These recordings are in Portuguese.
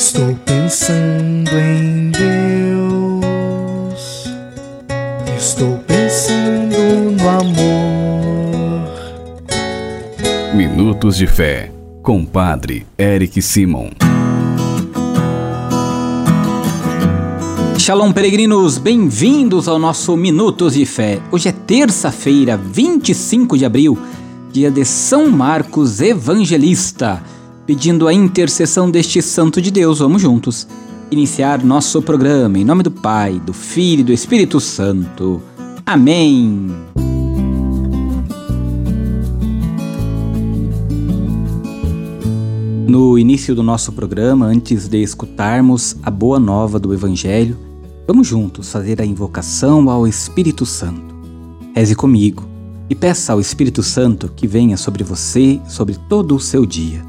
Estou pensando em Deus. Estou pensando no amor. Minutos de Fé, com Padre Eric Simon. Shalom, peregrinos, bem-vindos ao nosso Minutos de Fé. Hoje é terça-feira, 25 de abril, dia de São Marcos Evangelista. Pedindo a intercessão deste Santo de Deus, vamos juntos iniciar nosso programa em nome do Pai, do Filho e do Espírito Santo. Amém. No início do nosso programa, antes de escutarmos a boa nova do Evangelho, vamos juntos fazer a invocação ao Espírito Santo. Reze comigo e peça ao Espírito Santo que venha sobre você, sobre todo o seu dia.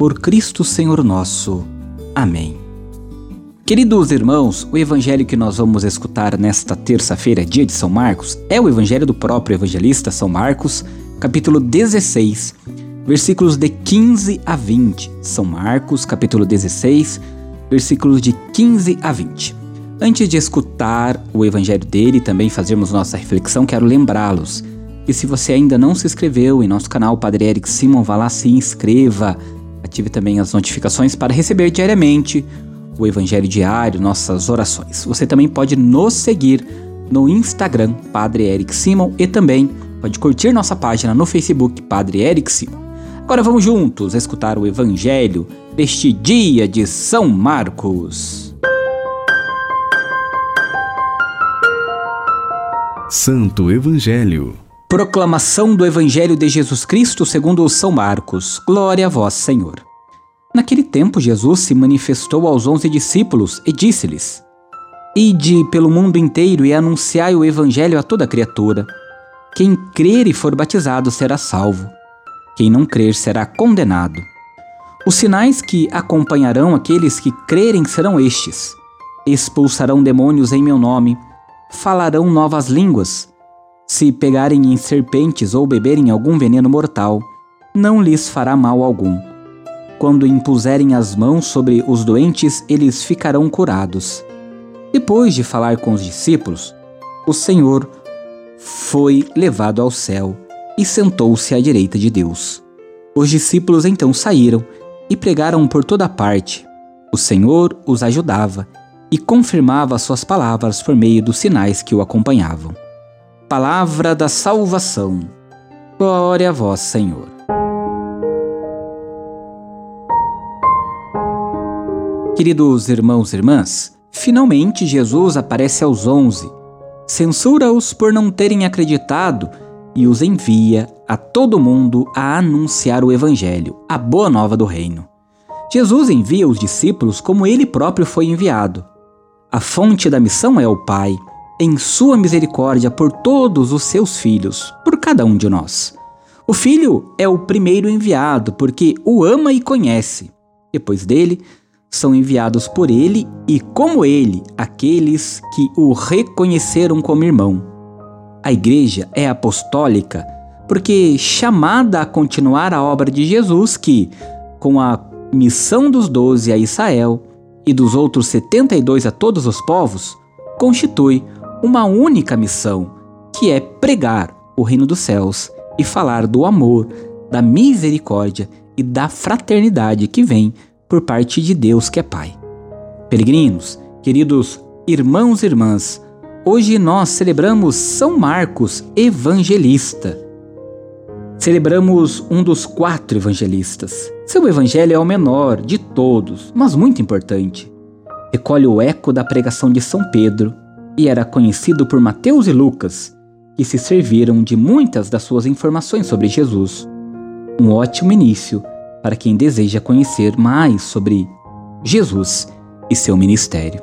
por Cristo Senhor nosso. Amém. Queridos irmãos, o evangelho que nós vamos escutar nesta terça-feira, dia de São Marcos, é o evangelho do próprio evangelista São Marcos, capítulo 16, versículos de 15 a 20. São Marcos, capítulo 16, versículos de 15 a 20. Antes de escutar o evangelho dele e também fazermos nossa reflexão, quero lembrá-los que se você ainda não se inscreveu em nosso canal Padre Eric Simon, vá lá se inscreva Ative também as notificações para receber diariamente o Evangelho Diário, nossas orações. Você também pode nos seguir no Instagram, Padre Eric Simon, e também pode curtir nossa página no Facebook, Padre Eric Simon. Agora vamos juntos escutar o Evangelho deste dia de São Marcos. Santo Evangelho Proclamação do Evangelho de Jesus Cristo segundo São Marcos. Glória a vós, Senhor. Naquele tempo, Jesus se manifestou aos onze discípulos e disse-lhes: Ide pelo mundo inteiro e anunciai o Evangelho a toda criatura. Quem crer e for batizado será salvo. Quem não crer será condenado. Os sinais que acompanharão aqueles que crerem serão estes: expulsarão demônios em meu nome, falarão novas línguas se pegarem em serpentes ou beberem algum veneno mortal, não lhes fará mal algum. Quando impuserem as mãos sobre os doentes, eles ficarão curados. Depois de falar com os discípulos, o Senhor foi levado ao céu e sentou-se à direita de Deus. Os discípulos então saíram e pregaram por toda parte. O Senhor os ajudava e confirmava suas palavras por meio dos sinais que o acompanhavam. Palavra da salvação. Glória a vós, Senhor. Queridos irmãos e irmãs, finalmente Jesus aparece aos onze, censura-os por não terem acreditado e os envia a todo mundo a anunciar o Evangelho, a boa nova do Reino. Jesus envia os discípulos como ele próprio foi enviado. A fonte da missão é o Pai em sua misericórdia por todos os seus filhos, por cada um de nós. O filho é o primeiro enviado, porque o ama e conhece. Depois dele, são enviados por ele e, como ele, aqueles que o reconheceram como irmão. A igreja é apostólica porque chamada a continuar a obra de Jesus, que, com a missão dos doze a Israel e dos outros setenta e dois a todos os povos, constitui uma única missão, que é pregar o reino dos céus e falar do amor, da misericórdia e da fraternidade que vem por parte de Deus que é Pai. Peregrinos, queridos irmãos e irmãs, hoje nós celebramos São Marcos Evangelista. Celebramos um dos quatro evangelistas. Seu evangelho é o menor de todos, mas muito importante. Recolhe o eco da pregação de São Pedro e era conhecido por Mateus e Lucas, que se serviram de muitas das suas informações sobre Jesus. Um ótimo início para quem deseja conhecer mais sobre Jesus e seu ministério.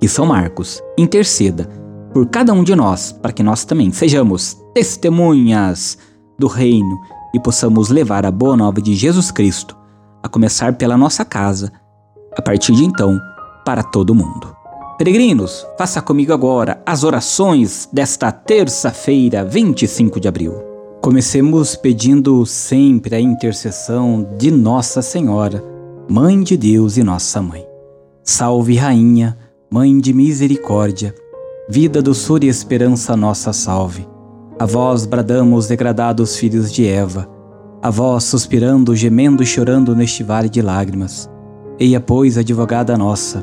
E São Marcos interceda por cada um de nós, para que nós também sejamos testemunhas do reino e possamos levar a boa nova de Jesus Cristo, a começar pela nossa casa, a partir de então, para todo mundo. Peregrinos, faça comigo agora as orações desta terça-feira, 25 de abril. Comecemos pedindo sempre a intercessão de Nossa Senhora, Mãe de Deus e Nossa Mãe. Salve, Rainha, Mãe de Misericórdia, vida, doçura e esperança nossa salve. A vós bradamos, degradados filhos de Eva, a vós suspirando, gemendo e chorando neste vale de lágrimas. Eia, pois, advogada nossa,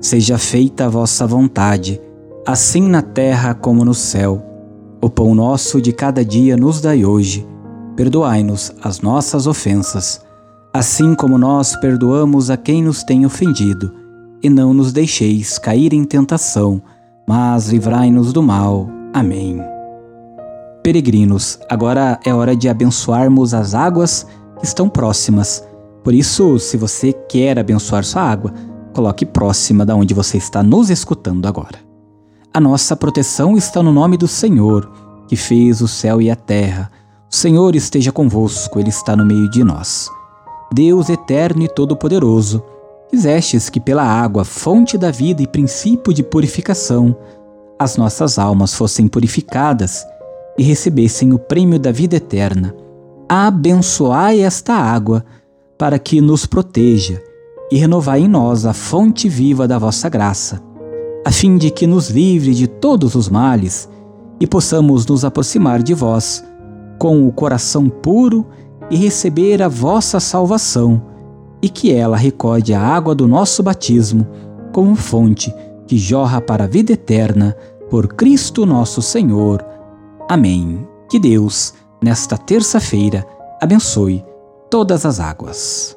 Seja feita a vossa vontade, assim na terra como no céu. O pão nosso de cada dia nos dai hoje. Perdoai-nos as nossas ofensas, assim como nós perdoamos a quem nos tem ofendido. E não nos deixeis cair em tentação, mas livrai-nos do mal. Amém. Peregrinos, agora é hora de abençoarmos as águas que estão próximas. Por isso, se você quer abençoar sua água, coloque próxima da onde você está nos escutando agora. A nossa proteção está no nome do Senhor, que fez o céu e a terra. O Senhor esteja convosco, Ele está no meio de nós. Deus eterno e todo-poderoso, quisestes que pela água, fonte da vida e princípio de purificação, as nossas almas fossem purificadas e recebessem o prêmio da vida eterna. Abençoai esta água, para que nos proteja, e renovai em nós a fonte viva da vossa graça, a fim de que nos livre de todos os males e possamos nos aproximar de vós com o coração puro e receber a vossa salvação, e que ela recorde a água do nosso batismo como fonte que jorra para a vida eterna, por Cristo nosso Senhor. Amém. Que Deus, nesta terça-feira, abençoe todas as águas.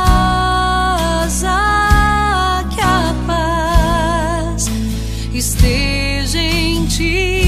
Esteja em ti.